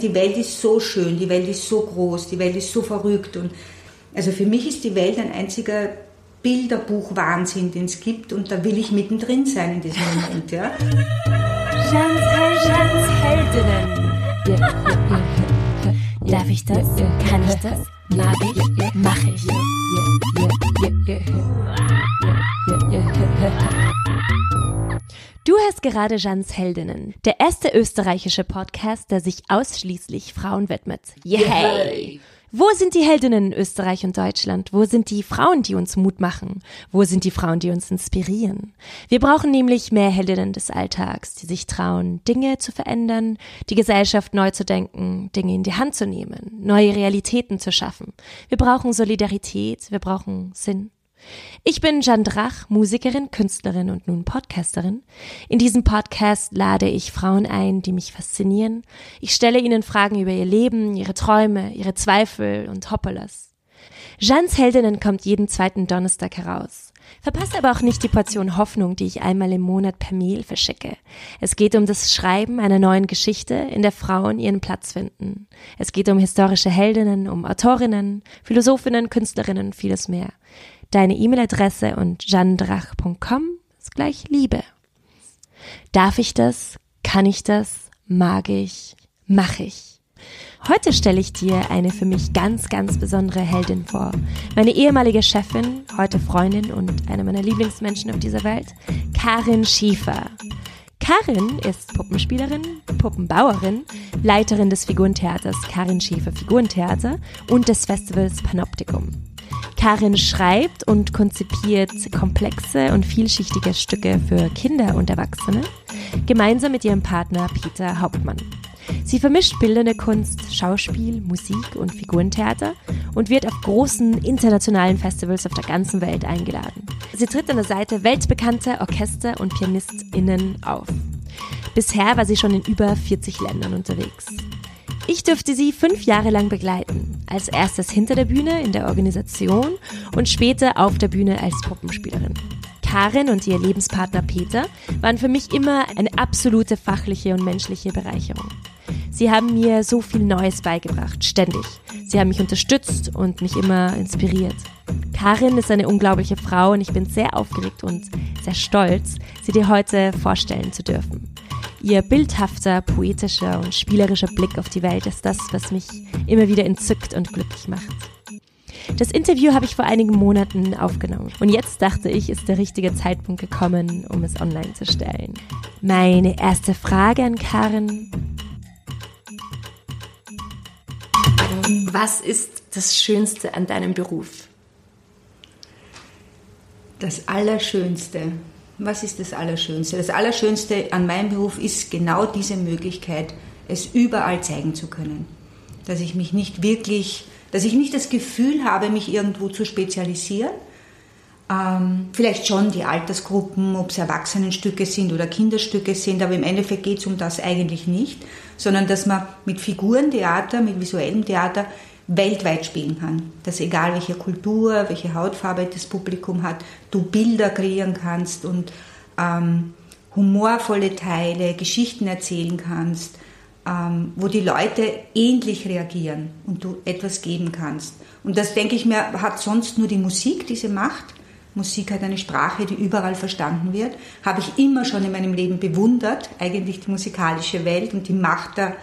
Die Welt ist so schön, die Welt ist so groß, die Welt ist so verrückt. Und also für mich ist die Welt ein einziger Bilderbuch-Wahnsinn, den es gibt. Und da will ich mittendrin sein in diesem Moment. Ja. Jans, Jans Heldinnen. Darf ich das? Kann ich das? Mag ich? Mach ich. Du hörst gerade Jans Heldinnen, der erste österreichische Podcast, der sich ausschließlich Frauen widmet. Yay! Wo sind die Heldinnen in Österreich und Deutschland? Wo sind die Frauen, die uns Mut machen? Wo sind die Frauen, die uns inspirieren? Wir brauchen nämlich mehr Heldinnen des Alltags, die sich trauen, Dinge zu verändern, die Gesellschaft neu zu denken, Dinge in die Hand zu nehmen, neue Realitäten zu schaffen. Wir brauchen Solidarität, wir brauchen Sinn. Ich bin Jeanne Drach, Musikerin, Künstlerin und nun Podcasterin. In diesem Podcast lade ich Frauen ein, die mich faszinieren. Ich stelle ihnen Fragen über ihr Leben, ihre Träume, ihre Zweifel und Hoppelas. Jeannes Heldinnen kommt jeden zweiten Donnerstag heraus. Verpasst aber auch nicht die Portion Hoffnung, die ich einmal im Monat per Mail verschicke. Es geht um das Schreiben einer neuen Geschichte, in der Frauen ihren Platz finden. Es geht um historische Heldinnen, um Autorinnen, Philosophinnen, Künstlerinnen und vieles mehr. Deine E-Mail-Adresse und jandrach.com ist gleich Liebe. Darf ich das? Kann ich das? Mag ich? Mach ich? Heute stelle ich dir eine für mich ganz, ganz besondere Heldin vor. Meine ehemalige Chefin, heute Freundin und eine meiner Lieblingsmenschen auf dieser Welt, Karin Schiefer. Karin ist Puppenspielerin, Puppenbauerin, Leiterin des Figurentheaters Karin Schiefer Figurentheater und des Festivals Panoptikum. Karin schreibt und konzipiert komplexe und vielschichtige Stücke für Kinder und Erwachsene, gemeinsam mit ihrem Partner Peter Hauptmann. Sie vermischt bildende Kunst, Schauspiel, Musik und Figurentheater und wird auf großen internationalen Festivals auf der ganzen Welt eingeladen. Sie tritt an der Seite weltbekannter Orchester und PianistInnen auf. Bisher war sie schon in über 40 Ländern unterwegs. Ich durfte sie fünf Jahre lang begleiten. Als erstes hinter der Bühne in der Organisation und später auf der Bühne als Puppenspielerin. Karin und ihr Lebenspartner Peter waren für mich immer eine absolute fachliche und menschliche Bereicherung. Sie haben mir so viel Neues beigebracht, ständig. Sie haben mich unterstützt und mich immer inspiriert. Karin ist eine unglaubliche Frau und ich bin sehr aufgeregt und sehr stolz, sie dir heute vorstellen zu dürfen. Ihr bildhafter, poetischer und spielerischer Blick auf die Welt ist das, was mich immer wieder entzückt und glücklich macht. Das Interview habe ich vor einigen Monaten aufgenommen und jetzt dachte ich, ist der richtige Zeitpunkt gekommen, um es online zu stellen. Meine erste Frage an Karin. Was ist das Schönste an deinem Beruf? Das Allerschönste was ist das Allerschönste? Das Allerschönste an meinem Beruf ist genau diese Möglichkeit, es überall zeigen zu können. Dass ich mich nicht wirklich, dass ich nicht das Gefühl habe, mich irgendwo zu spezialisieren. Ähm, vielleicht schon die Altersgruppen, ob es Erwachsenenstücke sind oder Kinderstücke sind, aber im Endeffekt geht es um das eigentlich nicht, sondern dass man mit Figurentheater, mit visuellem Theater weltweit spielen kann. Dass egal welche Kultur, welche Hautfarbe das Publikum hat, du Bilder kreieren kannst und ähm, humorvolle Teile, Geschichten erzählen kannst, ähm, wo die Leute ähnlich reagieren und du etwas geben kannst. Und das, denke ich mir, hat sonst nur die Musik diese Macht. Musik hat eine Sprache, die überall verstanden wird. Habe ich immer schon in meinem Leben bewundert, eigentlich die musikalische Welt und die Macht der,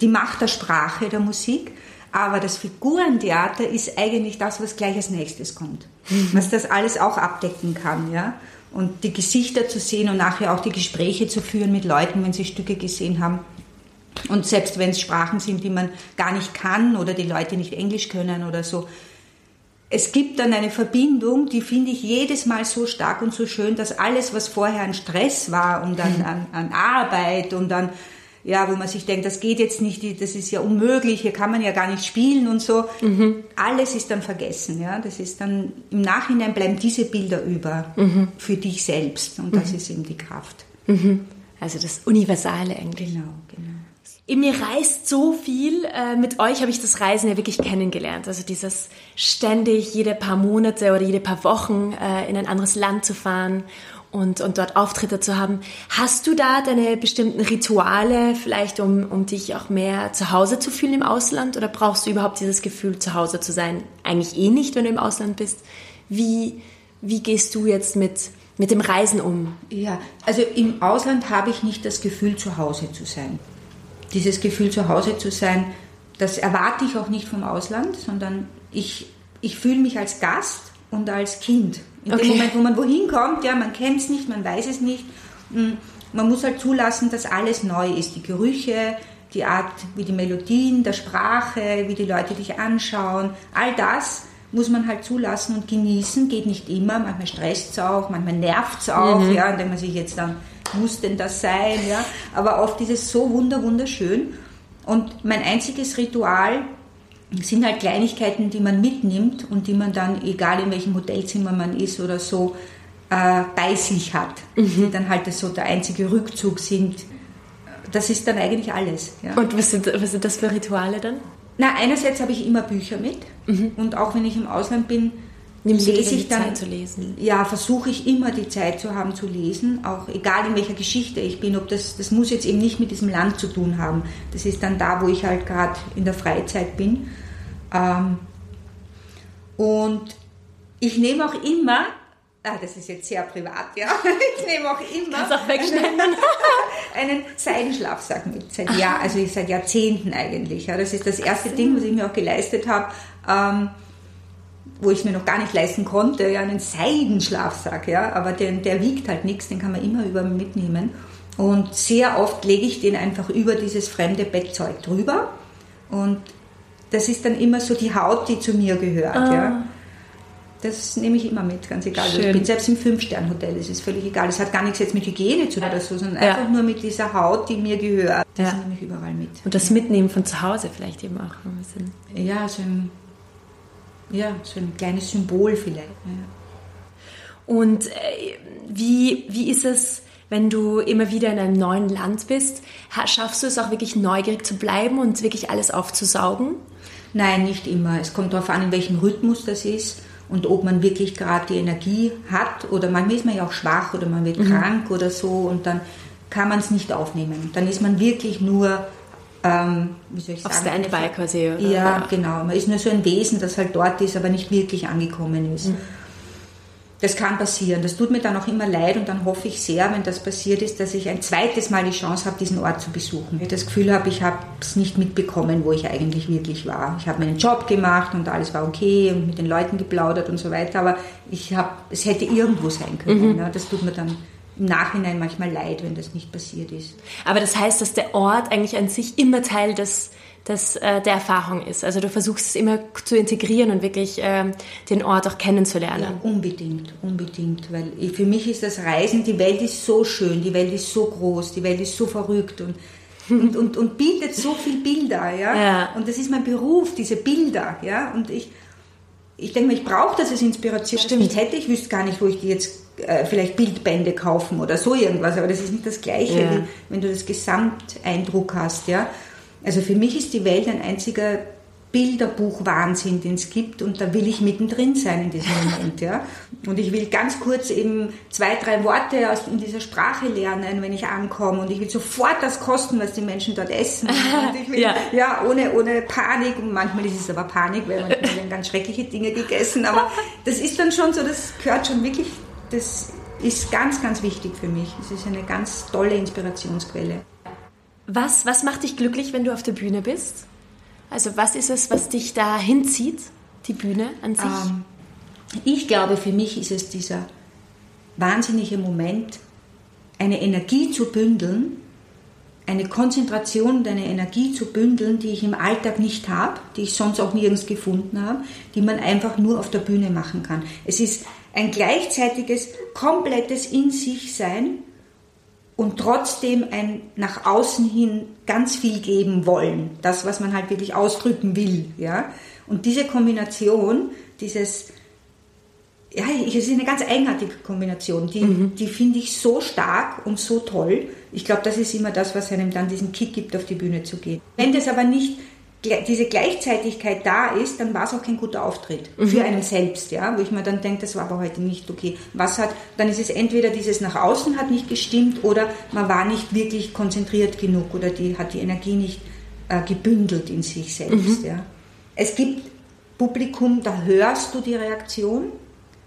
die Macht der Sprache der Musik. Aber das Figurentheater ist eigentlich das, was gleich als nächstes kommt. Mhm. Was das alles auch abdecken kann, ja. Und die Gesichter zu sehen und nachher auch die Gespräche zu führen mit Leuten, wenn sie Stücke gesehen haben. Und selbst wenn es Sprachen sind, die man gar nicht kann oder die Leute nicht Englisch können oder so. Es gibt dann eine Verbindung, die finde ich jedes Mal so stark und so schön, dass alles, was vorher an Stress war und an, mhm. an, an Arbeit und an ja, wo man sich denkt, das geht jetzt nicht, das ist ja unmöglich, hier kann man ja gar nicht spielen und so. Mhm. Alles ist dann vergessen, ja. Das ist dann, im Nachhinein bleiben diese Bilder über mhm. für dich selbst und das mhm. ist eben die Kraft. Mhm. Also das Universale eigentlich. Genau, genau. In mir reist so viel. Äh, mit euch habe ich das Reisen ja wirklich kennengelernt. Also dieses ständig jede paar Monate oder jede paar Wochen äh, in ein anderes Land zu fahren und, und dort Auftritte zu haben. Hast du da deine bestimmten Rituale vielleicht, um, um dich auch mehr zu Hause zu fühlen im Ausland? Oder brauchst du überhaupt dieses Gefühl, zu Hause zu sein? Eigentlich eh nicht, wenn du im Ausland bist. Wie, wie gehst du jetzt mit, mit dem Reisen um? Ja, also im Ausland habe ich nicht das Gefühl, zu Hause zu sein. Dieses Gefühl, zu Hause zu sein, das erwarte ich auch nicht vom Ausland, sondern ich, ich fühle mich als Gast und als Kind. In okay. dem Moment, wo man wohin kommt, ja, man kennt es nicht, man weiß es nicht. Hm, man muss halt zulassen, dass alles neu ist. Die Gerüche, die Art, wie die Melodien, der Sprache, wie die Leute dich anschauen, all das muss man halt zulassen und genießen. Geht nicht immer, manchmal stresst es auch, manchmal nervt es auch, mhm. ja, indem man sich jetzt dann, muss denn das sein, ja. Aber oft ist es so wunder, wunderschön. Und mein einziges Ritual sind halt Kleinigkeiten, die man mitnimmt und die man dann, egal in welchem Hotelzimmer man ist oder so, äh, bei sich hat. Mhm. Die dann halt so der einzige Rückzug sind. Das ist dann eigentlich alles. Ja. Und was sind, was sind das für Rituale dann? Na, einerseits habe ich immer Bücher mit mhm. und auch wenn ich im Ausland bin, Nimmst lese ich dann, Zeit zu lesen? Ja, versuche ich immer die Zeit zu haben zu lesen, auch egal in welcher Geschichte ich bin. Ob das, das muss jetzt eben nicht mit diesem Land zu tun haben. Das ist dann da, wo ich halt gerade in der Freizeit bin. Ähm, und ich nehme auch immer, ah, das ist jetzt sehr privat, ja, ich nehme auch immer auch wegschneiden. einen Seidenschlafsack mit, seit Jahr, also seit Jahrzehnten eigentlich. Ja. Das ist das erste Ding, was ich mir auch geleistet habe. Ähm, wo ich es mir noch gar nicht leisten konnte, ja, einen Seidenschlafsack, ja, aber den, der wiegt halt nichts, den kann man immer über mitnehmen. Und sehr oft lege ich den einfach über dieses fremde Bettzeug drüber und das ist dann immer so die Haut, die zu mir gehört. Ah. Ja. Das nehme ich immer mit, ganz egal. Also ich bin selbst im Fünf-Stern-Hotel, es ist völlig egal. Es hat gar nichts jetzt mit Hygiene zu tun oder so, sondern ja. einfach nur mit dieser Haut, die mir gehört. Das ja. nehme ich überall mit. Und das Mitnehmen von zu Hause vielleicht eben auch ein bisschen. Ja, so ein, ja, so ein kleines Symbol vielleicht. Ja. Und äh, wie, wie ist es wenn du immer wieder in einem neuen Land bist, schaffst du es auch wirklich neugierig zu bleiben und wirklich alles aufzusaugen? Nein, nicht immer. Es kommt darauf an, in welchem Rhythmus das ist und ob man wirklich gerade die Energie hat oder manchmal ist man ja auch schwach oder man wird mhm. krank oder so und dann kann man es nicht aufnehmen. Dann ist man wirklich nur, ähm, wie soll ich sagen? Auf Standby quasi. Oder? Ja, genau. Man ist nur so ein Wesen, das halt dort ist, aber nicht wirklich angekommen ist. Mhm. Das kann passieren. Das tut mir dann auch immer leid und dann hoffe ich sehr, wenn das passiert ist, dass ich ein zweites Mal die Chance habe, diesen Ort zu besuchen. Ich das Gefühl habe, ich habe es nicht mitbekommen, wo ich eigentlich wirklich war. Ich habe meinen Job gemacht und alles war okay und mit den Leuten geplaudert und so weiter, aber ich habe, es hätte irgendwo sein können. Mhm. Ja, das tut mir dann im Nachhinein manchmal leid, wenn das nicht passiert ist. Aber das heißt, dass der Ort eigentlich an sich immer Teil des das äh, der Erfahrung ist. Also du versuchst es immer zu integrieren und wirklich äh, den Ort auch kennenzulernen. Ja, unbedingt, unbedingt, weil ich, für mich ist das Reisen, die Welt ist so schön, die Welt ist so groß, die Welt ist so verrückt und und, und, und bietet so viel Bilder, ja? ja. Und das ist mein Beruf, diese Bilder, ja. Und ich, ich denke mir, ich brauche das als Inspiration. Stimmt. hätte, ich wüsste gar nicht, wo ich die jetzt äh, vielleicht Bildbände kaufen oder so irgendwas, aber das ist nicht das Gleiche, ja. wie wenn du das Gesamteindruck hast, ja. Also für mich ist die Welt ein einziger Bilderbuch-Wahnsinn, den es gibt und da will ich mittendrin sein in diesem Moment. Ja? Und ich will ganz kurz eben zwei, drei Worte aus, in dieser Sprache lernen, wenn ich ankomme und ich will sofort das kosten, was die Menschen dort essen. Und ich will, ja. ja, ohne, ohne Panik und manchmal ist es aber Panik, weil manchmal werden ganz schreckliche Dinge gegessen, aber das ist dann schon so, das gehört schon wirklich, das ist ganz, ganz wichtig für mich. Es ist eine ganz tolle Inspirationsquelle. Was, was macht dich glücklich, wenn du auf der Bühne bist? Also was ist es, was dich da hinzieht, die Bühne an sich? Ähm, ich glaube, für mich ist es dieser wahnsinnige Moment, eine Energie zu bündeln, eine Konzentration und eine Energie zu bündeln, die ich im Alltag nicht habe, die ich sonst auch nirgends gefunden habe, die man einfach nur auf der Bühne machen kann. Es ist ein gleichzeitiges, komplettes In sich Sein und trotzdem ein nach außen hin ganz viel geben wollen. Das, was man halt wirklich ausdrücken will. Ja? Und diese Kombination, dieses, ja, es ist eine ganz eigenartige Kombination, die, mhm. die finde ich so stark und so toll. Ich glaube, das ist immer das, was einem dann diesen Kick gibt, auf die Bühne zu gehen. Wenn das aber nicht diese Gleichzeitigkeit da ist, dann war es auch kein guter Auftritt mhm. für einen selbst, ja, wo ich mir dann denke, das war aber heute nicht okay. Was hat, dann ist es entweder dieses nach außen hat nicht gestimmt oder man war nicht wirklich konzentriert genug oder die hat die Energie nicht äh, gebündelt in sich selbst, mhm. ja. Es gibt Publikum, da hörst du die Reaktion,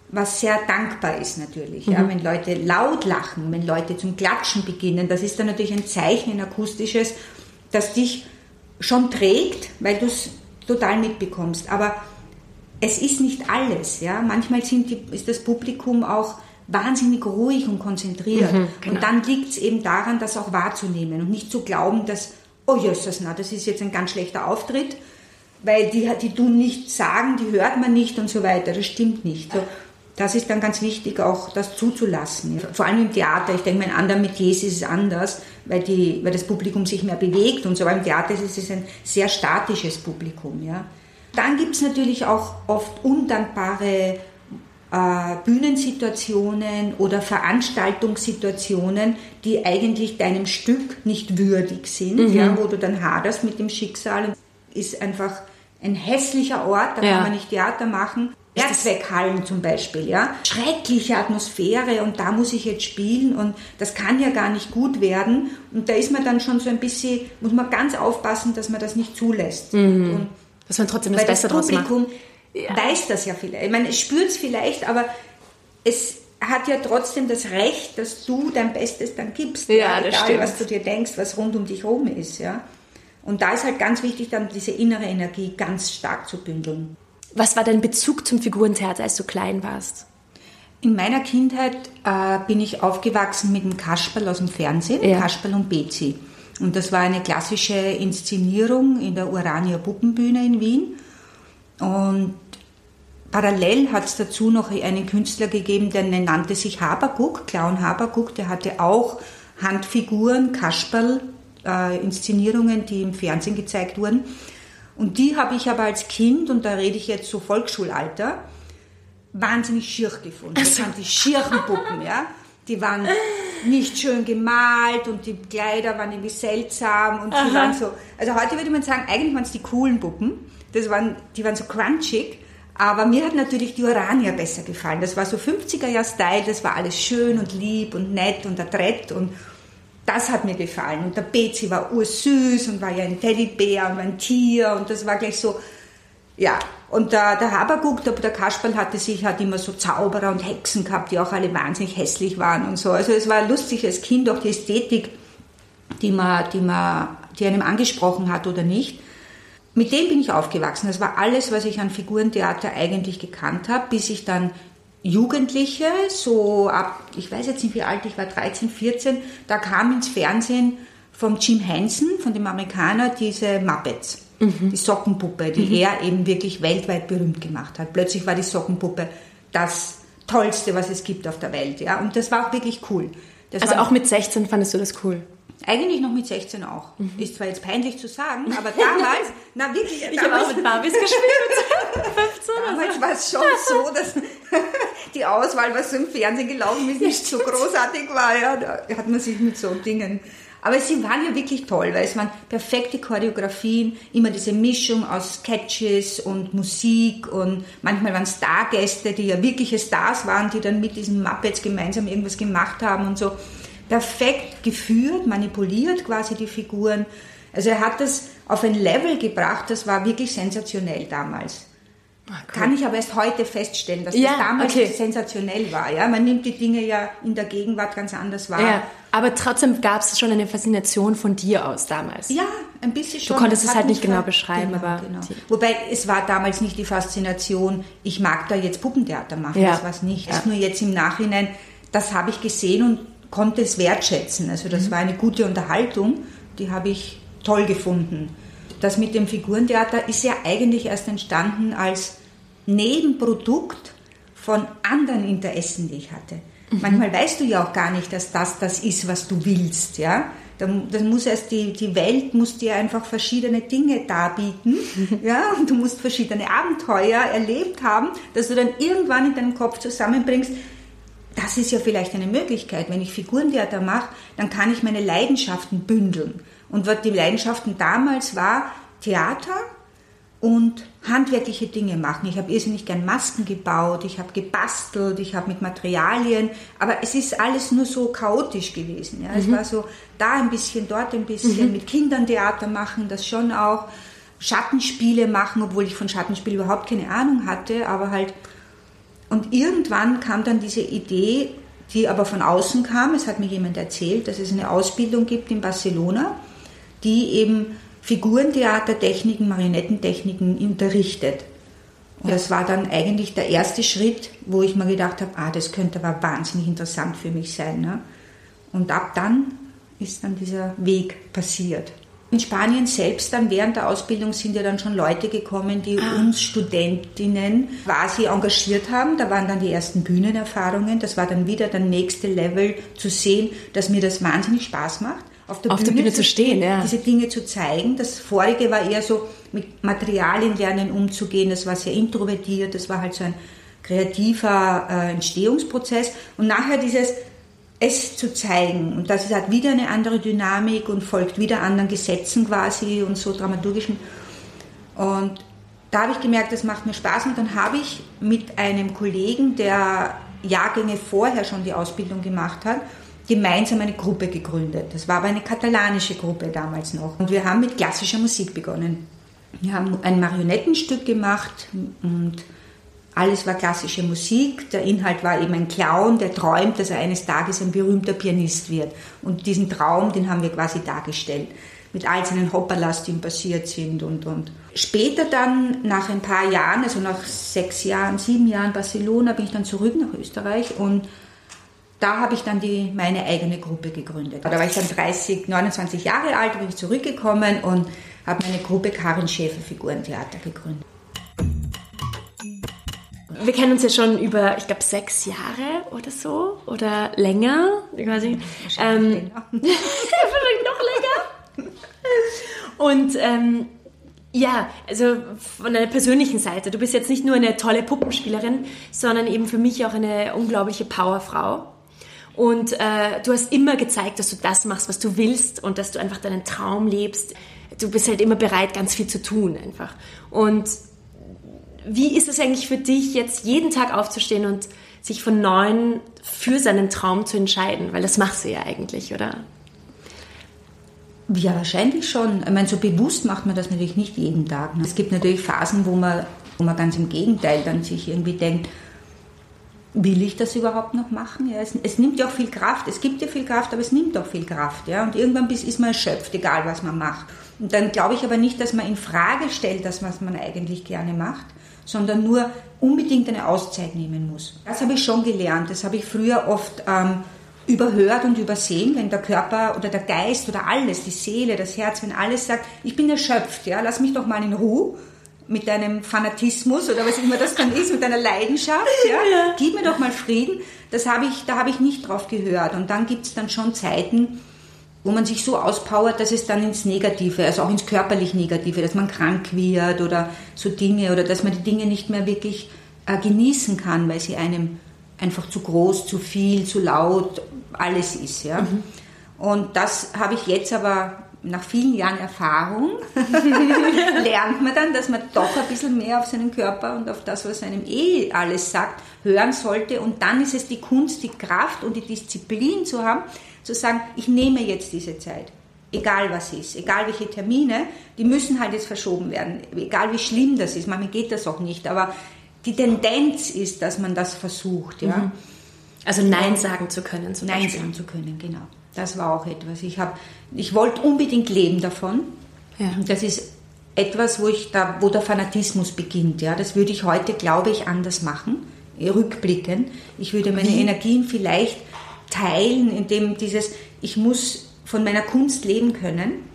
was sehr dankbar ist natürlich. Mhm. Ja, wenn Leute laut lachen, wenn Leute zum Klatschen beginnen, das ist dann natürlich ein Zeichen, ein akustisches, das dich schon trägt, weil du es total mitbekommst. Aber es ist nicht alles. Ja? Manchmal die, ist das Publikum auch wahnsinnig ruhig und konzentriert. Mhm, genau. Und dann liegt es eben daran, das auch wahrzunehmen und nicht zu glauben, dass, oh Jesus, na, das ist jetzt ein ganz schlechter Auftritt, weil die, die tun nichts sagen, die hört man nicht und so weiter. Das stimmt nicht. So, das ist dann ganz wichtig, auch das zuzulassen. Vor allem im Theater. Ich denke, in anderen Metiers ist es anders, weil, die, weil das Publikum sich mehr bewegt und so. Aber im Theater ist es ein sehr statisches Publikum. Ja. Dann gibt es natürlich auch oft undankbare äh, Bühnensituationen oder Veranstaltungssituationen, die eigentlich deinem Stück nicht würdig sind, mhm. ja, wo du dann haderst mit dem Schicksal. Ist einfach ein hässlicher Ort, da ja. kann man nicht Theater machen. Werksweghallen zum Beispiel, ja. Schreckliche Atmosphäre und da muss ich jetzt spielen und das kann ja gar nicht gut werden. Und da ist man dann schon so ein bisschen, muss man ganz aufpassen, dass man das nicht zulässt. Mhm. Und, dass man trotzdem das Beste draus macht. Das Publikum ja. weiß das ja vielleicht. Ich meine, es spürt es vielleicht, aber es hat ja trotzdem das Recht, dass du dein Bestes dann gibst. Ja, ja das egal, stimmt. was du dir denkst, was rund um dich herum ist, ja. Und da ist halt ganz wichtig, dann diese innere Energie ganz stark zu bündeln. Was war dein Bezug zum Figurentheater, als du klein warst? In meiner Kindheit äh, bin ich aufgewachsen mit dem Kasperl aus dem Fernsehen, ja. Kasperl und Bezi. Und das war eine klassische Inszenierung in der Urania Puppenbühne in Wien. Und parallel hat es dazu noch einen Künstler gegeben, der nannte sich Haberguck, Clown Haberguck, der hatte auch Handfiguren, Kasperl, äh, Inszenierungen, die im Fernsehen gezeigt wurden. Und die habe ich aber als Kind, und da rede ich jetzt so Volksschulalter, wahnsinnig schier gefunden. Das waren die schieren Puppen, ja. Die waren nicht schön gemalt und die Kleider waren irgendwie seltsam und die waren so. Also heute würde man sagen, eigentlich waren es die coolen Puppen. Das waren, die waren so crunchig. Aber mir hat natürlich die Orania besser gefallen. Das war so 50er-Jahr-Style, das war alles schön und lieb und nett und adrett und das hat mir gefallen. Und der Betsy war ursüß und war ja ein Teddybär und ein Tier und das war gleich so, ja. Und der, der Haberguck, der, der Kasperl hatte sich, hat immer so Zauberer und Hexen gehabt, die auch alle wahnsinnig hässlich waren und so. Also es war lustig als Kind, auch die Ästhetik, die man, die man, die einem angesprochen hat oder nicht. Mit dem bin ich aufgewachsen. Das war alles, was ich an Figurentheater eigentlich gekannt habe, bis ich dann Jugendliche, so ab, ich weiß jetzt nicht wie alt ich war, 13, 14, da kam ins Fernsehen vom Jim Henson, von dem Amerikaner, diese Muppets. Mhm. Die Sockenpuppe, die mhm. er eben wirklich weltweit berühmt gemacht hat. Plötzlich war die Sockenpuppe das Tollste, was es gibt auf der Welt. Ja? Und das war auch wirklich cool. Das also auch mit 16 fandest du das cool? Eigentlich noch mit 16 auch. Mhm. Ist zwar jetzt peinlich zu sagen, aber damals, na wirklich. Ich habe auch mit Barbies gespielt. 15 damals war es schon so, dass die Auswahl, was so im Fernsehen gelaufen ist, nicht so großartig war. Ja, da hat man sich mit so Dingen. Aber sie waren ja wirklich toll, weil es waren perfekte Choreografien, immer diese Mischung aus Sketches und Musik und manchmal waren Stargäste, die ja wirkliche Stars waren, die dann mit diesen Muppets gemeinsam irgendwas gemacht haben und so perfekt geführt, manipuliert quasi die Figuren. Also er hat das auf ein Level gebracht, das war wirklich sensationell damals. Kann ich aber erst heute feststellen, dass ja, das damals okay. sensationell war. Ja? Man nimmt die Dinge ja in der Gegenwart ganz anders wahr. Ja, aber trotzdem gab es schon eine Faszination von dir aus damals. Ja, ein bisschen schon. Du konntest es halt nicht genau beschreiben, genau, aber. Genau. Wobei es war damals nicht die Faszination, ich mag da jetzt Puppentheater machen, ja. das war es nicht. Ja. Nur jetzt im Nachhinein, das habe ich gesehen und konnte es wertschätzen. Also das mhm. war eine gute Unterhaltung, die habe ich toll gefunden. Das mit dem Figurentheater ist ja eigentlich erst entstanden als Nebenprodukt von anderen Interessen, die ich hatte. Mhm. Manchmal weißt du ja auch gar nicht, dass das das ist, was du willst, ja. Dann muss erst die, die Welt muss dir einfach verschiedene Dinge darbieten, ja, und du musst verschiedene Abenteuer erlebt haben, dass du dann irgendwann in deinem Kopf zusammenbringst, das ist ja vielleicht eine Möglichkeit. Wenn ich Figurentheater mache, dann kann ich meine Leidenschaften bündeln. Und was die Leidenschaften damals war, Theater und handwerkliche Dinge machen. Ich habe irrsinnig gern Masken gebaut, ich habe gebastelt, ich habe mit Materialien, aber es ist alles nur so chaotisch gewesen. Ja. Es mhm. war so da ein bisschen, dort ein bisschen, mhm. mit Kindern Theater machen, das schon auch, Schattenspiele machen, obwohl ich von Schattenspiel überhaupt keine Ahnung hatte, aber halt. Und irgendwann kam dann diese Idee, die aber von außen kam. Es hat mir jemand erzählt, dass es eine Ausbildung gibt in Barcelona, die eben Figurentheatertechniken, Marionettentechniken unterrichtet. Und das war dann eigentlich der erste Schritt, wo ich mir gedacht habe, ah, das könnte aber wahnsinnig interessant für mich sein. Ne? Und ab dann ist dann dieser Weg passiert. In Spanien selbst dann während der Ausbildung sind ja dann schon Leute gekommen, die ah. uns Studentinnen quasi engagiert haben. Da waren dann die ersten Bühnenerfahrungen. Das war dann wieder der nächste Level zu sehen, dass mir das wahnsinnig Spaß macht auf der, auf Bühne, der Bühne, zu stehen, ja. diese Dinge zu zeigen. Das vorige war eher so mit Materialien lernen umzugehen, das war sehr introvertiert, das war halt so ein kreativer äh, Entstehungsprozess. Und nachher dieses es zu zeigen. Und das hat wieder eine andere Dynamik und folgt wieder anderen Gesetzen quasi und so dramaturgischen. Und da habe ich gemerkt, das macht mir Spaß. Und dann habe ich mit einem Kollegen, der Jahrgänge vorher schon die Ausbildung gemacht hat, gemeinsam eine Gruppe gegründet. Das war aber eine katalanische Gruppe damals noch. Und wir haben mit klassischer Musik begonnen. Wir haben ein Marionettenstück gemacht und alles war klassische Musik. Der Inhalt war eben ein Clown, der träumt, dass er eines Tages ein berühmter Pianist wird. Und diesen Traum, den haben wir quasi dargestellt. Mit all seinen Hopperlas, die ihm passiert sind und, und. Später dann, nach ein paar Jahren, also nach sechs Jahren, sieben Jahren Barcelona, bin ich dann zurück nach Österreich und da habe ich dann die, meine eigene Gruppe gegründet. Da war ich dann 30, 29 Jahre alt, bin ich zurückgekommen und habe meine Gruppe Karin Schäfer Figurentheater gegründet. Wir kennen uns ja schon über, ich glaube, sechs Jahre oder so oder länger. Ich weiß nicht. Ähm, vielleicht noch länger. Und ähm, ja, also von deiner persönlichen Seite. Du bist jetzt nicht nur eine tolle Puppenspielerin, sondern eben für mich auch eine unglaubliche Powerfrau. Und äh, du hast immer gezeigt, dass du das machst, was du willst und dass du einfach deinen Traum lebst. Du bist halt immer bereit, ganz viel zu tun einfach. Und wie ist es eigentlich für dich, jetzt jeden Tag aufzustehen und sich von neuem für seinen Traum zu entscheiden? Weil das machst du ja eigentlich, oder? Ja, wahrscheinlich schon. Ich meine, so bewusst macht man das natürlich nicht jeden Tag. Ne? Es gibt natürlich Phasen, wo man, wo man ganz im Gegenteil dann sich irgendwie denkt, will ich das überhaupt noch machen? Ja, es, es, nimmt ja auch viel Kraft. Es gibt ja viel Kraft, aber es nimmt auch viel Kraft. Ja? Und irgendwann ist man erschöpft, egal was man macht. Und dann glaube ich aber nicht, dass man in Frage stellt, das, was man eigentlich gerne macht, sondern nur unbedingt eine Auszeit nehmen muss. Das habe ich schon gelernt. Das habe ich früher oft ähm, überhört und übersehen, wenn der Körper oder der Geist oder alles, die Seele, das Herz, wenn alles sagt, ich bin erschöpft, ja, lass mich doch mal in Ruhe mit deinem Fanatismus oder was immer das dann ist, mit deiner Leidenschaft, ja, ja. gib mir doch mal Frieden. Das habe ich, da habe ich nicht drauf gehört. Und dann gibt es dann schon Zeiten, wo man sich so auspowert, dass es dann ins Negative, also auch ins körperlich Negative, dass man krank wird oder so Dinge oder dass man die Dinge nicht mehr wirklich äh, genießen kann, weil sie einem einfach zu groß, zu viel, zu laut, alles ist, ja. Mhm. Und das habe ich jetzt aber nach vielen Jahren Erfahrung lernt man dann, dass man doch ein bisschen mehr auf seinen Körper und auf das, was einem eh alles sagt, hören sollte. Und dann ist es die Kunst, die Kraft und die Disziplin zu haben, zu sagen, ich nehme jetzt diese Zeit. Egal was ist, egal welche Termine, die müssen halt jetzt verschoben werden. Egal wie schlimm das ist, manchmal geht das auch nicht. Aber die Tendenz ist, dass man das versucht. Ja? Mhm. Also Nein sagen zu können. Nein sagen zu können, genau. Das war auch etwas. Ich, hab, ich wollte unbedingt leben davon. Ja. Das ist etwas, wo, ich da, wo der Fanatismus beginnt. Ja. Das würde ich heute, glaube ich, anders machen, rückblicken. Ich würde meine Wie? Energien vielleicht teilen, indem dieses, ich muss von meiner Kunst leben können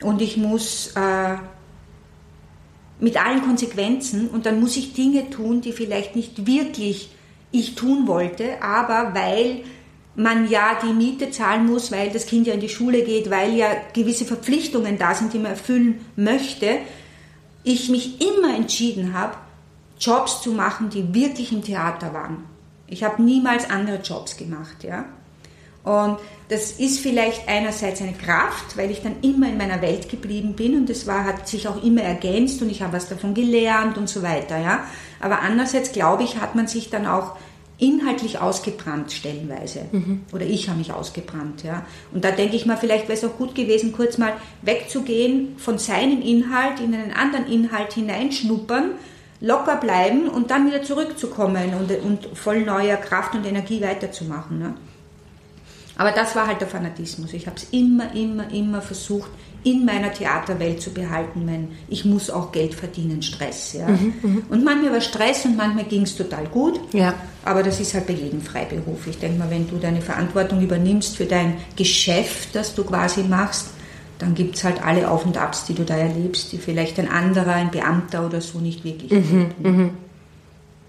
und ich muss äh, mit allen Konsequenzen und dann muss ich Dinge tun, die vielleicht nicht wirklich ich tun wollte, aber weil man ja die Miete zahlen muss, weil das Kind ja in die Schule geht, weil ja gewisse Verpflichtungen da sind, die man erfüllen möchte, ich mich immer entschieden habe, Jobs zu machen, die wirklich im Theater waren. Ich habe niemals andere Jobs gemacht, ja. Und das ist vielleicht einerseits eine Kraft, weil ich dann immer in meiner Welt geblieben bin und das war, hat sich auch immer ergänzt und ich habe was davon gelernt und so weiter, ja. Aber andererseits glaube ich, hat man sich dann auch inhaltlich ausgebrannt stellenweise. Mhm. Oder ich habe mich ausgebrannt, ja. Und da denke ich mal, vielleicht wäre es auch gut gewesen, kurz mal wegzugehen von seinem Inhalt in einen anderen Inhalt hineinschnuppern, locker bleiben und dann wieder zurückzukommen und, und voll neuer Kraft und Energie weiterzumachen. Ne? Aber das war halt der Fanatismus. Ich habe es immer, immer, immer versucht, in meiner Theaterwelt zu behalten. Mein, ich muss auch Geld verdienen, Stress. Ja? Mhm, mhm. und manchmal war Stress und manchmal ging es total gut. Ja. Aber das ist halt bei jedem Freiberuf. Ich denke mal, wenn du deine Verantwortung übernimmst für dein Geschäft, das du quasi machst, dann gibt es halt alle Auf und Abs, die du da erlebst, die vielleicht ein anderer, ein Beamter oder so nicht wirklich mhm, erlebt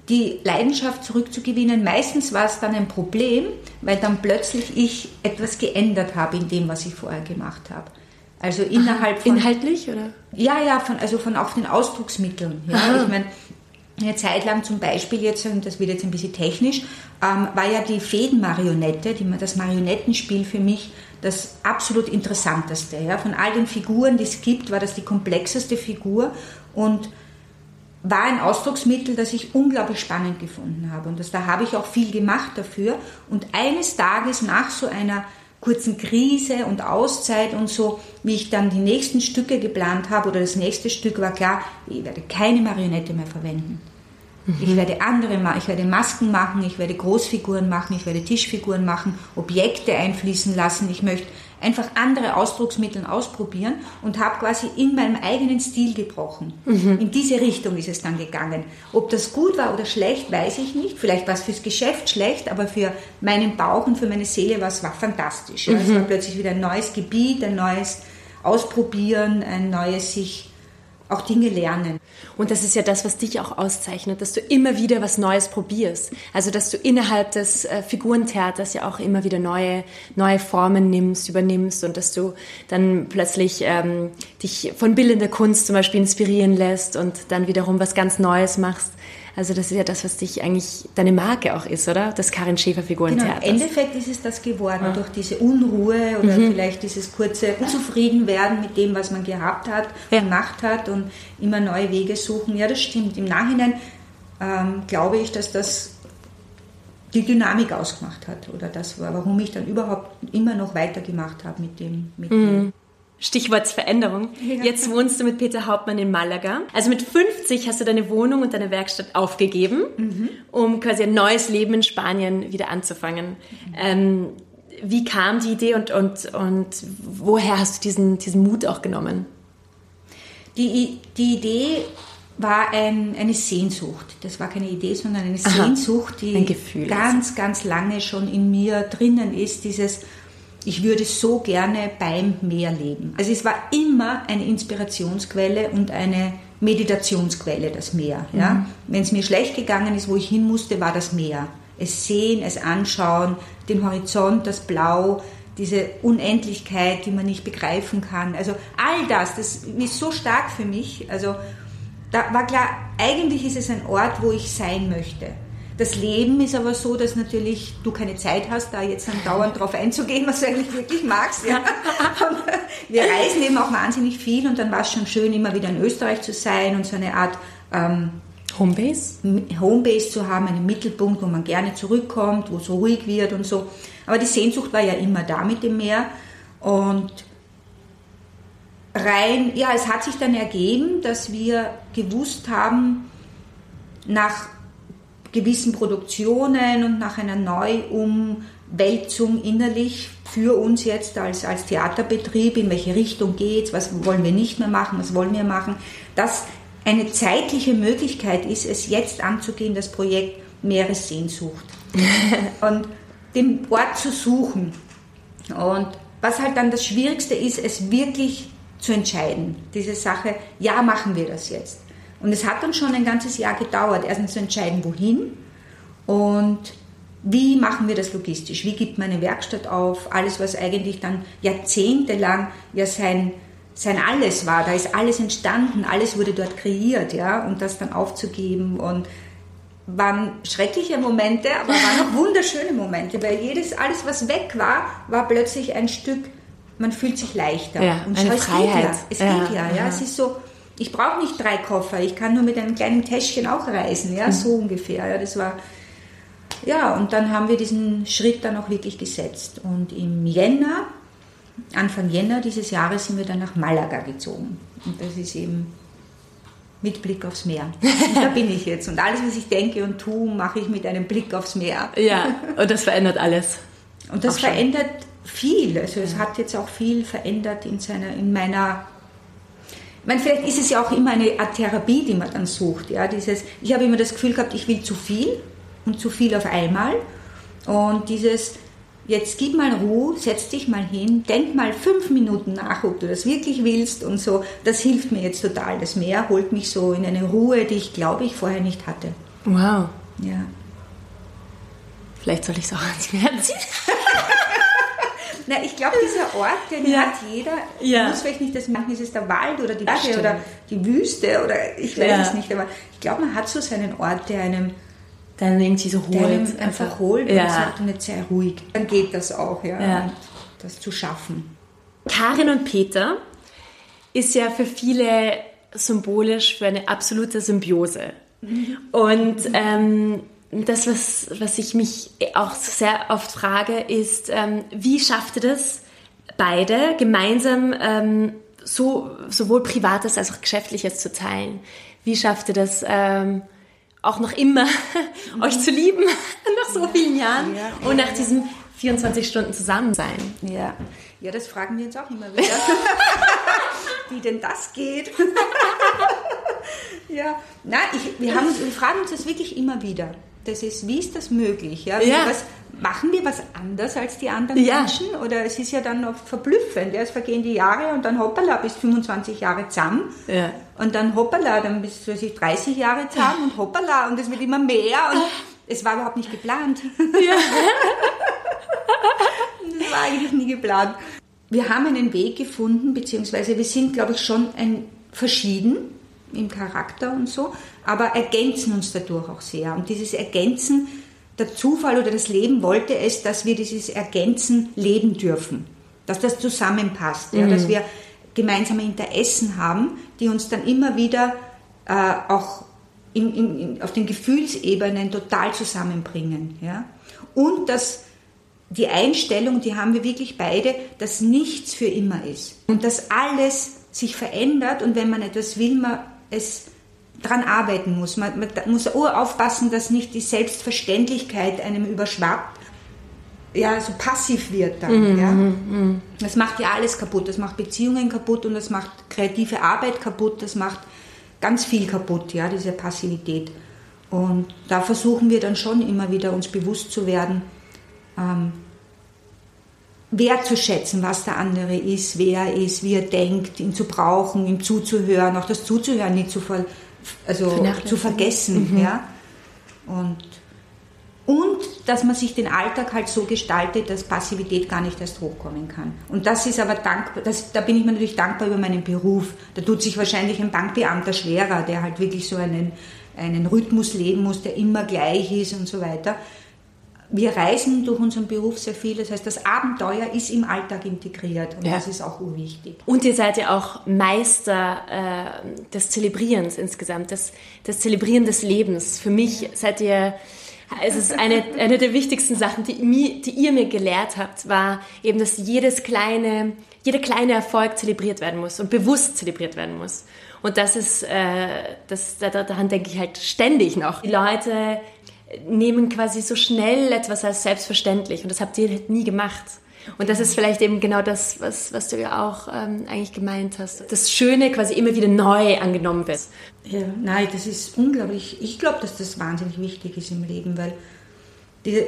die Leidenschaft zurückzugewinnen. Meistens war es dann ein Problem, weil dann plötzlich ich etwas geändert habe in dem, was ich vorher gemacht habe. Also innerhalb Aha, von. Inhaltlich, oder? Ja, ja, von, also von auch den Ausdrucksmitteln. Ja. Ich meine, eine Zeit lang zum Beispiel jetzt, und das wird jetzt ein bisschen technisch, ähm, war ja die Fädenmarionette, die, das Marionettenspiel für mich das absolut interessanteste. Ja. Von all den Figuren, die es gibt, war das die komplexeste Figur und war ein Ausdrucksmittel, das ich unglaublich spannend gefunden habe. Und das, da habe ich auch viel gemacht dafür. Und eines Tages nach so einer kurzen Krise und Auszeit und so, wie ich dann die nächsten Stücke geplant habe oder das nächste Stück war klar, ich werde keine Marionette mehr verwenden. Mhm. Ich werde andere machen, ich werde Masken machen, ich werde Großfiguren machen, ich werde Tischfiguren machen, Objekte einfließen lassen. Ich möchte einfach andere Ausdrucksmittel ausprobieren und habe quasi in meinem eigenen Stil gebrochen. Mhm. In diese Richtung ist es dann gegangen. Ob das gut war oder schlecht, weiß ich nicht. Vielleicht war es fürs Geschäft schlecht, aber für meinen Bauch und für meine Seele war es war fantastisch. Mhm. Es war plötzlich wieder ein neues Gebiet, ein neues Ausprobieren, ein neues sich auch Dinge lernen. Und das ist ja das, was dich auch auszeichnet, dass du immer wieder was Neues probierst. Also, dass du innerhalb des äh, Figurentheaters ja auch immer wieder neue, neue Formen nimmst, übernimmst und dass du dann plötzlich ähm, dich von bildender Kunst zum Beispiel inspirieren lässt und dann wiederum was ganz Neues machst. Also das ist ja das, was dich eigentlich deine Marke auch ist, oder? Das Karin Schäfer Figurentheater. Genau, Im Endeffekt ist es das geworden, ja. durch diese Unruhe oder mhm. vielleicht dieses kurze Unzufriedenwerden mit dem, was man gehabt hat, ja. gemacht hat und immer neue Wege suchen. Ja, das stimmt. Im Nachhinein ähm, glaube ich, dass das die Dynamik ausgemacht hat oder das war, warum ich dann überhaupt immer noch weitergemacht habe mit dem. Mit mhm. dem Stichwort Veränderung. Ja. Jetzt wohnst du mit Peter Hauptmann in Malaga. Also mit 50 hast du deine Wohnung und deine Werkstatt aufgegeben, mhm. um quasi ein neues Leben in Spanien wieder anzufangen. Mhm. Ähm, wie kam die Idee und, und, und woher hast du diesen, diesen Mut auch genommen? Die, die Idee war ein, eine Sehnsucht. Das war keine Idee, sondern eine Aha, Sehnsucht, die ein ganz, ganz lange schon in mir drinnen ist. Dieses ich würde so gerne beim Meer leben. Also es war immer eine Inspirationsquelle und eine Meditationsquelle, das Meer. Ja? Mhm. Wenn es mir schlecht gegangen ist, wo ich hin musste, war das Meer. Es sehen, es anschauen, den Horizont, das Blau, diese Unendlichkeit, die man nicht begreifen kann. Also all das, das ist so stark für mich. Also da war klar, eigentlich ist es ein Ort, wo ich sein möchte. Das Leben ist aber so, dass natürlich du keine Zeit hast, da jetzt dann dauernd drauf einzugehen, was du eigentlich wirklich magst. Ja. wir reisen eben auch wahnsinnig viel und dann war es schon schön, immer wieder in Österreich zu sein und so eine Art ähm, Homebase? Homebase zu haben, einen Mittelpunkt, wo man gerne zurückkommt, wo es ruhig wird und so. Aber die Sehnsucht war ja immer da mit dem Meer und rein, ja, es hat sich dann ergeben, dass wir gewusst haben, nach gewissen Produktionen und nach einer Neuumwälzung innerlich für uns jetzt als, als Theaterbetrieb, in welche Richtung geht es, was wollen wir nicht mehr machen, was wollen wir machen, dass eine zeitliche Möglichkeit ist, es jetzt anzugehen, das Projekt Meeressehnsucht und den Ort zu suchen. Und was halt dann das Schwierigste ist, es wirklich zu entscheiden. Diese Sache, ja, machen wir das jetzt. Und es hat dann schon ein ganzes Jahr gedauert, erstens zu entscheiden, wohin und wie machen wir das logistisch? Wie gibt man eine Werkstatt auf? Alles, was eigentlich dann jahrzehntelang ja sein, sein Alles war. Da ist alles entstanden, alles wurde dort kreiert, ja, und das dann aufzugeben und waren schreckliche Momente, aber waren auch wunderschöne Momente, weil jedes, alles, was weg war, war plötzlich ein Stück, man fühlt sich leichter. Ja, und eine es Freiheit. Geht ja, es Ja, geht ja, ja. ja. Es ist so, ich brauche nicht drei Koffer, ich kann nur mit einem kleinen Täschchen auch reisen, ja, so ungefähr. Ja, das war, ja, und dann haben wir diesen Schritt dann auch wirklich gesetzt. Und im Jänner, Anfang Jänner dieses Jahres sind wir dann nach Malaga gezogen. Und das ist eben mit Blick aufs Meer. Und da bin ich jetzt. Und alles, was ich denke und tue, mache ich mit einem Blick aufs Meer. Ja, und das verändert alles. Und das verändert viel. Also es hat jetzt auch viel verändert in seiner, in meiner. Ich meine, vielleicht ist es ja auch immer eine Art Therapie, die man dann sucht. Ja, dieses, ich habe immer das Gefühl gehabt, ich will zu viel und zu viel auf einmal. Und dieses, jetzt gib mal Ruhe, setz dich mal hin, denk mal fünf Minuten nach, ob du das wirklich willst und so. Das hilft mir jetzt total. Das Meer holt mich so in eine Ruhe, die ich glaube ich vorher nicht hatte. Wow. Ja. Vielleicht soll ich es auch ans Meer ziehen. Na, ich glaube, dieser Ort, den Ja. hat jeder, Ja. muss vielleicht nicht das machen, ist es der Wald oder die Berge oder die Wüste oder ich weiß Ja. es nicht, aber ich glaube, man hat so seinen Ort, der einem, Dann irgendwie so der einem holt. einfach Also, holt und sagt, und jetzt sei ruhig. Dann geht das auch, ja, das zu schaffen. Karin und Peter ist ja für viele symbolisch für eine absolute Symbiose. Und ähm, das, was, was ich mich auch sehr oft frage, ist, ähm, wie schafft ihr das, beide gemeinsam ähm, so, sowohl Privates als auch Geschäftliches zu teilen? Wie schafft ihr das, ähm, auch noch immer euch zu lieben, nach so vielen Jahren Ja. und nach diesen 24 Stunden zusammen sein? Ja. ja, das fragen wir uns auch immer wieder, wie denn das geht. ja, na, ich, wir, haben, wir fragen uns das wirklich immer wieder. Das ist, wie ist das möglich? Ja? Ja. Was, machen wir was anders als die anderen Ja. Menschen? Oder es ist ja dann oft verblüffend. Ja? Es vergehen die Jahre und dann hoppala, bis 25 Jahre zusammen. Ja. Und dann hoppala, dann bis weiß ich, 30 Jahre zusammen und hoppala und es wird immer mehr und es war überhaupt nicht geplant. das war eigentlich nie geplant. Wir haben einen Weg gefunden, beziehungsweise wir sind, glaube ich, schon ein, verschieden im Charakter und so, aber ergänzen uns dadurch auch sehr. Und dieses Ergänzen, der Zufall oder das Leben wollte es, dass wir dieses Ergänzen leben dürfen, dass das zusammenpasst, ja, dass wir gemeinsame Interessen haben, die uns dann immer wieder äh, auch in, in, in, auf den Gefühlsebenen total zusammenbringen. Ja? Und dass die Einstellung, die haben wir wirklich beide, dass nichts für immer ist und dass alles sich verändert und wenn man etwas will, man es dran arbeiten muss. Man, man muss auch aufpassen, dass nicht die Selbstverständlichkeit einem überschwappt, ja, so passiv wird dann. ja. Das macht ja alles kaputt. Das macht Beziehungen kaputt und das macht kreative Arbeit kaputt. Das macht ganz viel kaputt, ja, diese Passivität. Und da versuchen wir dann schon immer wieder uns bewusst zu werden, ähm, wertzuschätzen, was der andere ist, wer er ist, wie er denkt, ihn zu brauchen, ihm zuzuhören, auch das Zuzuhören nicht zu, ver, also zu vergessen. Ja? Und, und dass man sich den Alltag halt so gestaltet, dass Passivität gar nicht erst hochkommen kann. Und das ist aber dankbar, das, da bin ich mir natürlich dankbar über meinen Beruf. Da tut sich wahrscheinlich ein Bankbeamter schwerer, der halt wirklich so einen, einen Rhythmus leben muss, der immer gleich ist und so weiter. Wir reisen durch unseren Beruf sehr viel, das heißt, das Abenteuer ist im Alltag integriert und Ja. das ist auch urwichtig. Und ihr seid ja auch Meister äh, des Zelebrierens insgesamt, des, des Zelebrieren des Lebens. Für mich seid ihr, es ist eine, eine der wichtigsten Sachen, die, mir, die ihr mir gelehrt habt, war eben, dass jedes kleine, jeder kleine Erfolg zelebriert werden muss und bewusst zelebriert werden muss. Und das ist, äh, das, da- daran denke ich halt ständig noch. Die Leute nehmen quasi so schnell etwas als selbstverständlich und das habt ihr halt nie gemacht. Und das ist vielleicht eben genau das, was, was du ja auch ähm, eigentlich gemeint hast. Das Schöne quasi immer wieder neu angenommen wird. Ja, nein, das ist unglaublich. Ich glaube, dass das wahnsinnig wichtig ist im Leben, weil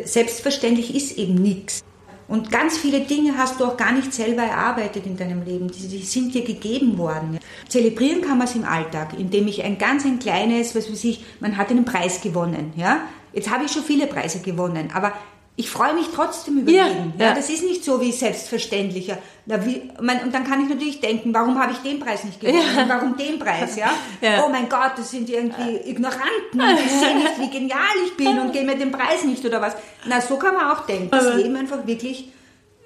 selbstverständlich ist eben nichts. Und ganz viele Dinge hast du auch gar nicht selber erarbeitet in deinem Leben. Die, die sind dir gegeben worden. Zelebrieren kann man es im Alltag, indem ich ein ganz ein kleines, was weiß ich, man hat einen Preis gewonnen. Ja? Jetzt habe ich schon viele Preise gewonnen, aber ich freue mich trotzdem über Ja, jeden. ja. Ja, das ist nicht so wie selbstverständlicher. Na, wie, mein, und dann kann ich natürlich denken, warum habe ich den Preis nicht gewonnen? Ja. Warum den Preis? Ja? Oh mein Gott, das sind irgendwie Ignoranten. Die sehen nicht, wie genial ich bin und geben mir den Preis nicht oder was. Na, so kann man auch denken. Das Leben einfach wirklich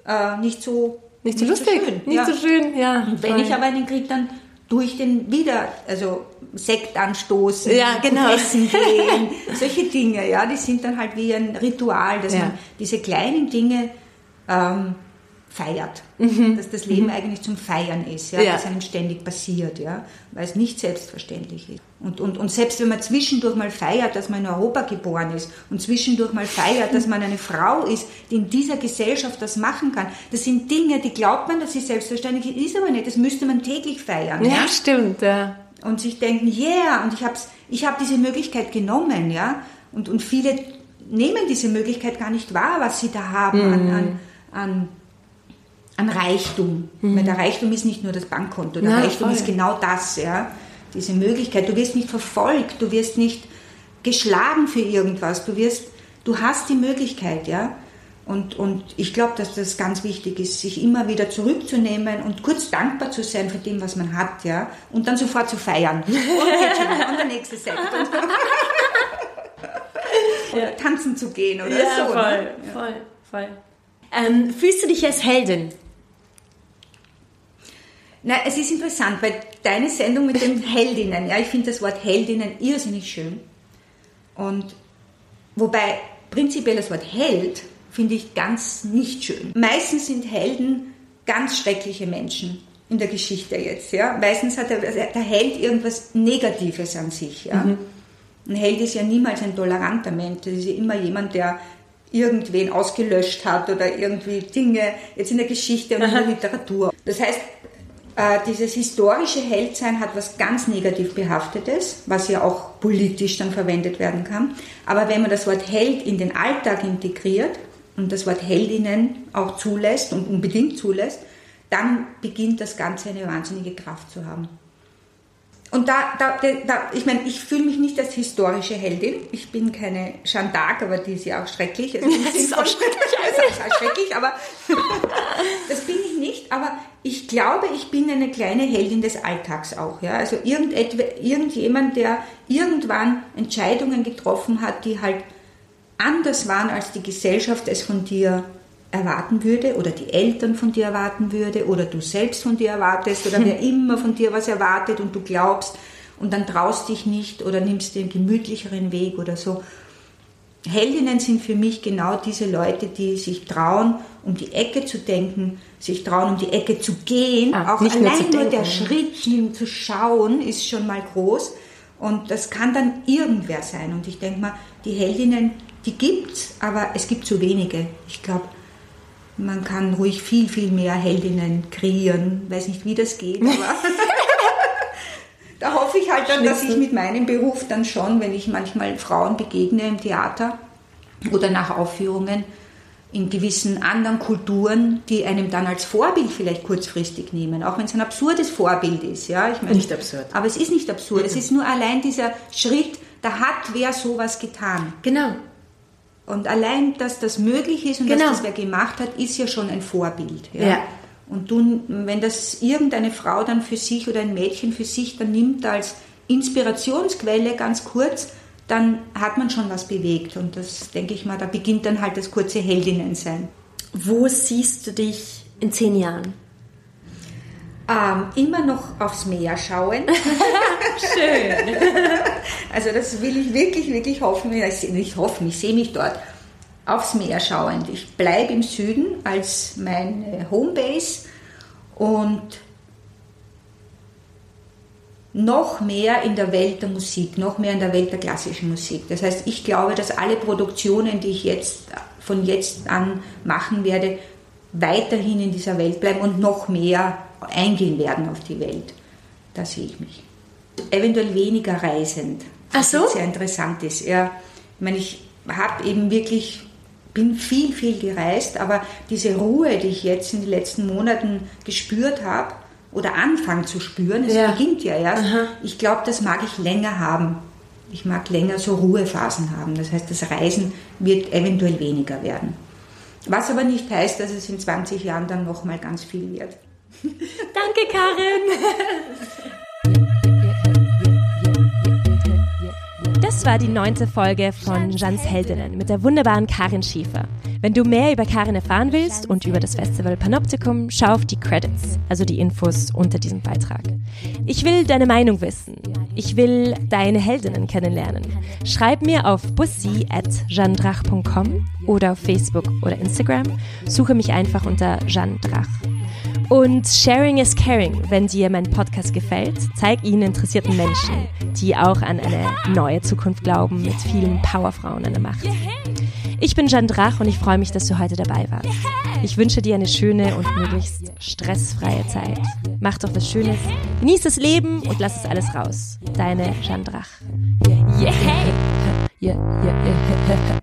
äh, nicht so Nicht so lustig, schön. nicht so schön, ja. Und wenn voll. ich aber einen kriege, dann tue ich den wieder, also Sekt anstoßen, Ja, genau. essen gehen, solche Dinge, ja, die sind dann halt wie ein Ritual, dass Ja. man diese kleinen Dinge ähm, feiert, dass das Leben eigentlich zum Feiern ist, ja, Mhm. Ja. dass einem ständig passiert, ja, weil es nicht selbstverständlich ist. Und, und, und selbst wenn man zwischendurch mal feiert, dass man in Europa geboren ist und zwischendurch mal feiert, dass man eine Frau ist, die in dieser Gesellschaft das machen kann, das sind Dinge, die glaubt man, dass sie selbstverständlich ist, aber nicht. Das müsste man täglich feiern. Ja, stimmt, ja. und sich denken, yeah, und ich habe ich hab diese Möglichkeit genommen, ja, und, und viele nehmen diese Möglichkeit gar nicht wahr, was sie da haben Mhm. an, an, an, an Reichtum. Weil der Reichtum ist nicht nur das Bankkonto, der Ja, Reichtum voll. ist genau das, ja, diese Möglichkeit. Du wirst nicht verfolgt, du wirst nicht geschlagen für irgendwas, du wirst, du hast die Möglichkeit, ja. Und, und ich glaube, dass das ganz wichtig ist, sich immer wieder zurückzunehmen und kurz dankbar zu sein für dem, was man hat, ja, und dann sofort zu feiern. Und jetzt schon, und der nächste Sekt. Und oder tanzen zu gehen oder Ja, so. voll, Ne? voll, voll. Ähm, fühlst du dich als Heldin? Na, es ist interessant, weil deine Sendung mit den Heldinnen, ja, ich finde das Wort Heldinnen irrsinnig schön. Und wobei prinzipiell das Wort Held finde ich ganz nicht schön. Meistens sind Helden ganz schreckliche Menschen in der Geschichte jetzt, ja. Meistens hat der, also der Held irgendwas Negatives an sich, ja. Ein Held ist ja niemals ein toleranter Mensch. Das ist ja immer jemand, der irgendwen ausgelöscht hat oder irgendwie Dinge, jetzt in der Geschichte und in der Literatur. Das heißt, äh, dieses historische Heldsein hat was ganz negativ behaftetes, was ja auch politisch dann verwendet werden kann. Aber wenn man das Wort Held in den Alltag integriert und das Wort Heldinnen auch zulässt und unbedingt zulässt, dann beginnt das Ganze eine wahnsinnige Kraft zu haben. Und da, da, da ich meine, ich fühle mich nicht als historische Heldin. Ich bin keine Jeanne d'Arc, aber die ist ja auch schrecklich. Also Das ist auch schrecklich. Das ist auch schrecklich, aber das bin ich nicht. Aber ich glaube, ich bin eine kleine Heldin des Alltags auch. Ja? Also irgendjemand, der irgendwann Entscheidungen getroffen hat, die halt anders waren, als die Gesellschaft es von dir erwarten würde oder die Eltern von dir erwarten würde oder du selbst von dir erwartest oder wer immer von dir was erwartet und du glaubst und dann traust dich nicht oder nimmst den gemütlicheren Weg oder so. Heldinnen sind für mich genau diese Leute, die sich trauen, um die Ecke zu denken, sich trauen, um die Ecke zu gehen. Ah, Auch nur allein zu nur der. Schritt hin zu schauen ist schon mal groß. Und das kann dann irgendwer sein. Und ich denke mal, die Heldinnen, die gibt's, aber es gibt zu wenige. Ich glaube, man kann ruhig viel, viel mehr Heldinnen kreieren. Weiß nicht, wie das geht, aber da hoffe ich halt dann, dass ich mit meinem Beruf dann schon, wenn ich manchmal Frauen begegne im Theater oder nach Aufführungen in gewissen anderen Kulturen, die einem dann als Vorbild vielleicht kurzfristig nehmen, auch wenn es ein absurdes Vorbild ist, ja. Ich meine, Nicht absurd. Aber es ist nicht absurd. Es ist nur allein dieser Schritt, da hat wer sowas getan. Genau. Und allein, dass das möglich ist und Genau. dass das wer gemacht hat, ist ja schon ein Vorbild. Ja? Ja. Und du, wenn das irgendeine Frau dann für sich oder ein Mädchen für sich dann nimmt als Inspirationsquelle ganz kurz, dann hat man schon was bewegt. Und das denke ich mal, da beginnt dann halt das kurze Heldinnensein. Wo siehst du dich in zehn Jahren? Ähm, immer noch aufs Meer schauen. Schön. Also das will ich wirklich, wirklich hoffen. Ich nicht hoffen, ich sehe mich dort aufs Meer schauend. Ich bleibe im Süden als meine Homebase und noch mehr in der Welt der Musik, noch mehr in der Welt der klassischen Musik. Das heißt, ich glaube, dass alle Produktionen, die ich jetzt von jetzt an machen werde, weiterhin in dieser Welt bleiben und noch mehr eingehen werden auf die Welt. Da sehe ich mich. Eventuell weniger reisend. Ach so? Was sehr interessant ist. Ja, ich meine, ich habe eben wirklich, bin viel, viel gereist, aber diese Ruhe, die ich jetzt in den letzten Monaten gespürt habe, oder anfange zu spüren, es Ja. beginnt ja erst, Aha. ich glaube, das mag ich länger haben. Ich mag länger so Ruhephasen haben. Das heißt, das Reisen wird eventuell weniger werden. Was aber nicht heißt, dass es in 20 Jahren dann nochmal ganz viel wird. Danke, Karin. Das war die neunte Folge von Jeans Heldinnen mit der wunderbaren Karin Schiefer. Wenn du mehr über Karin erfahren willst und über das Festival Panoptikum, schau auf die Credits, also die Infos unter diesem Beitrag. Ich will deine Meinung wissen. Ich will deine Heldinnen kennenlernen. Schreib mir auf bussi.jeandrach.com oder auf Facebook oder Instagram. Suche mich einfach unter Jeanne Drach. Und Sharing is Caring. Wenn dir mein Podcast gefällt, zeig ihn interessierten Menschen, die auch an eine neue Zukunft glauben, mit vielen Powerfrauen an der Macht. Ich bin Jeanne Drach und ich freue mich, dass du heute dabei warst. Ich wünsche dir eine schöne und möglichst stressfreie Zeit. Mach doch was Schönes, genieß das Leben und lass es alles raus. Deine Jeanne Drach. Yeah. Yeah. Yeah. Yeah.